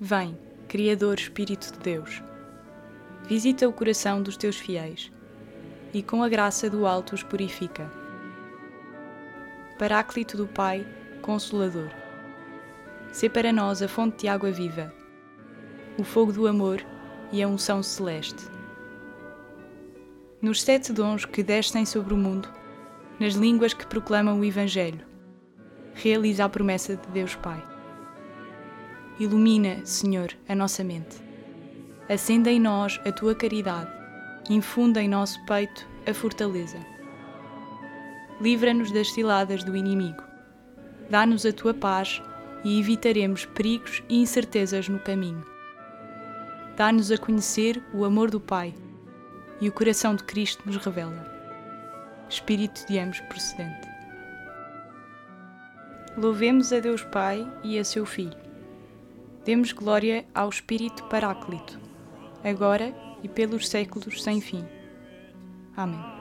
Vem, Criador Espírito de Deus, visita o coração dos teus fiéis e com a graça do alto os purifica. Paráclito do Pai, Consolador, sê para nós a fonte de água viva, o fogo do amor e a unção celeste. Nos sete dons que descem sobre o mundo, nas línguas que proclamam o Evangelho, realiza a promessa de Deus Pai. Ilumina, Senhor, a nossa mente. Acenda em nós a tua caridade, infunda em nosso peito a fortaleza. Livra-nos das ciladas do inimigo. Dá-nos a tua paz e evitaremos perigos e incertezas no caminho. Dá-nos a conhecer o amor do Pai e o coração de Cristo nos revela. Espírito de ambos procedente. Louvemos a Deus Pai e a seu Filho Demos glória ao Espírito Paráclito, agora e pelos séculos sem fim. Amém.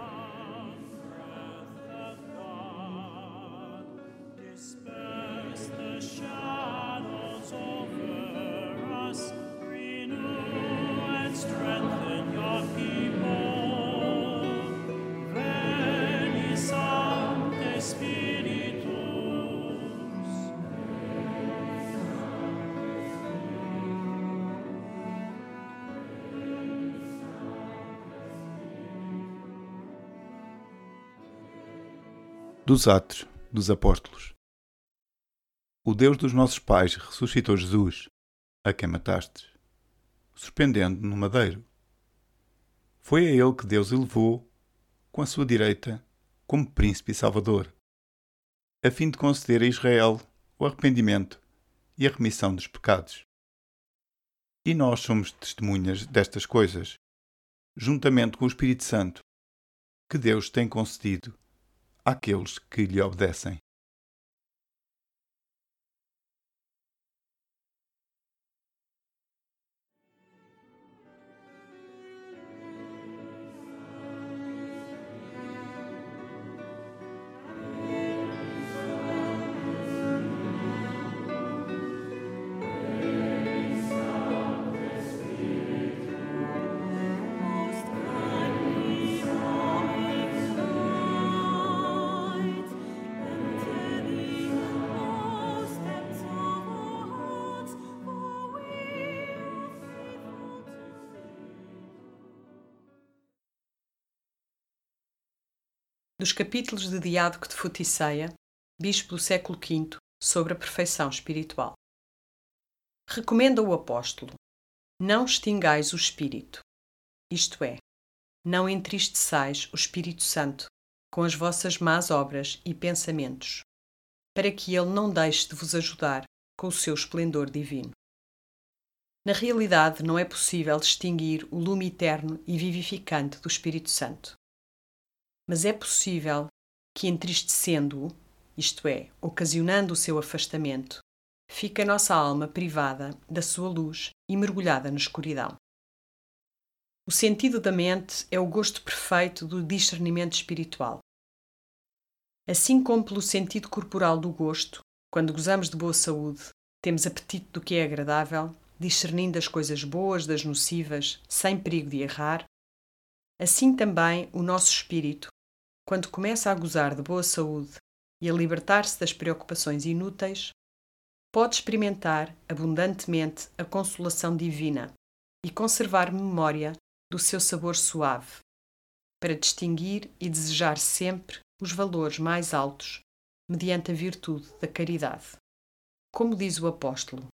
Dos Atos dos Apóstolos. O Deus dos nossos pais ressuscitou Jesus, a quem matastes, suspendendo no madeiro. Foi a ele que Deus elevou, com a sua direita, como príncipe e salvador, a fim de conceder a Israel o arrependimento e a remissão dos pecados. E nós somos testemunhas destas coisas, juntamente com o Espírito Santo, que Deus tem concedido àqueles que lhe obedecem. Dos capítulos de Diádoco de Futiceia, bispo do século V, sobre a perfeição espiritual. Recomenda o apóstolo: Não extingais o espírito, isto é, não entristeçais o Espírito Santo com as vossas más obras e pensamentos, para que ele não deixe de vos ajudar com o seu esplendor divino. Na realidade, não é possível distinguir o lume eterno e vivificante do Espírito Santo mas é possível que, entristecendo-o, isto é, ocasionando o seu afastamento, fique a nossa alma privada da sua luz e mergulhada na escuridão. O sentido da mente é o gosto perfeito do discernimento espiritual. Assim como pelo sentido corporal do gosto, quando gozamos de boa saúde, temos apetite do que é agradável, discernindo as coisas boas das nocivas, sem perigo de errar, assim também o nosso espírito quando começa a gozar de boa saúde e a libertar-se das preocupações inúteis, pode experimentar abundantemente a consolação divina e conservar memória do seu sabor suave, para distinguir e desejar sempre os valores mais altos mediante a virtude da caridade. Como diz o apóstolo,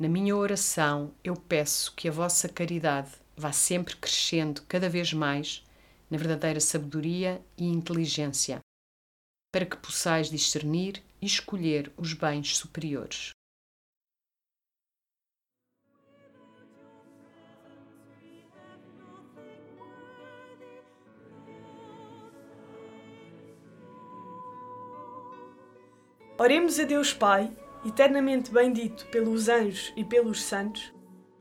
na minha oração eu peço que a vossa caridade vá sempre crescendo cada vez mais na verdadeira sabedoria e inteligência, para que possais discernir e escolher os bens superiores. Oremos a Deus Pai, eternamente bendito pelos anjos e pelos santos,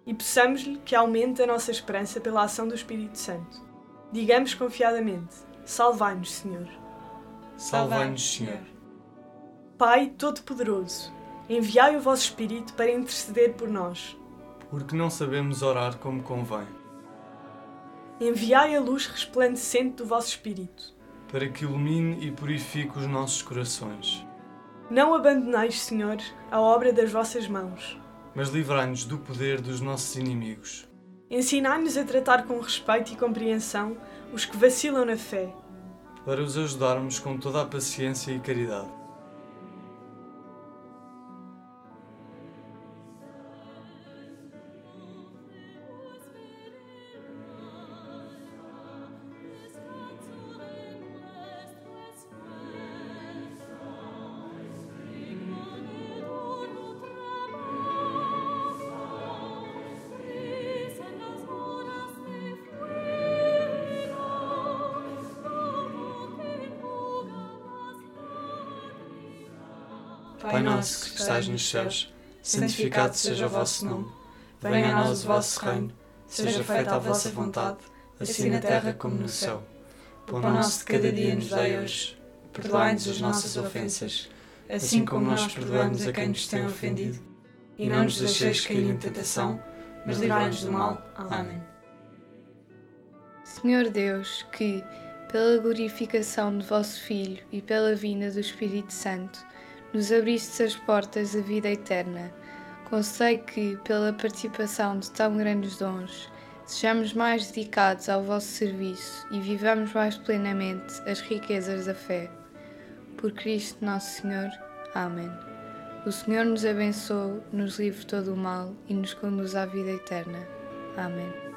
e peçamos-lhe que aumente a nossa esperança pela ação do Espírito Santo Digamos confiadamente: Salvai-nos, Senhor. Salvai-nos, Senhor. Pai Todo-Poderoso, enviai o vosso Espírito para interceder por nós. Porque não sabemos orar como convém. Enviai a luz resplandecente do vosso Espírito. Para que ilumine e purifique os nossos corações. Não abandoneis, Senhor, a obra das vossas mãos. Mas livrai-nos do poder dos nossos inimigos. Ensinai-nos a tratar com respeito e compreensão os que vacilam na fé. Para os ajudarmos com toda a paciência e caridade. Pai nosso que estás nos céus, santificado seja o vosso nome. Venha a nós o vosso reino. Seja feita a vossa vontade, assim na terra como no céu. Pão nosso de cada dia nos dai hoje. Perdoai-nos as nossas ofensas, assim como nós perdoamos a quem nos tem ofendido. E não nos deixeis cair em tentação, mas livrai-nos do mal. Amém. Senhor Deus, que, pela glorificação de vosso Filho e pela vinda do Espírito Santo, nos abristes as portas da vida eterna, concedei que, pela participação de tão grandes dons, sejamos mais dedicados ao vosso serviço e vivamos mais plenamente as riquezas da fé. Por Cristo nosso Senhor. Amém. O Senhor nos abençoe, nos livre todo o mal e nos conduz à vida eterna. Amém.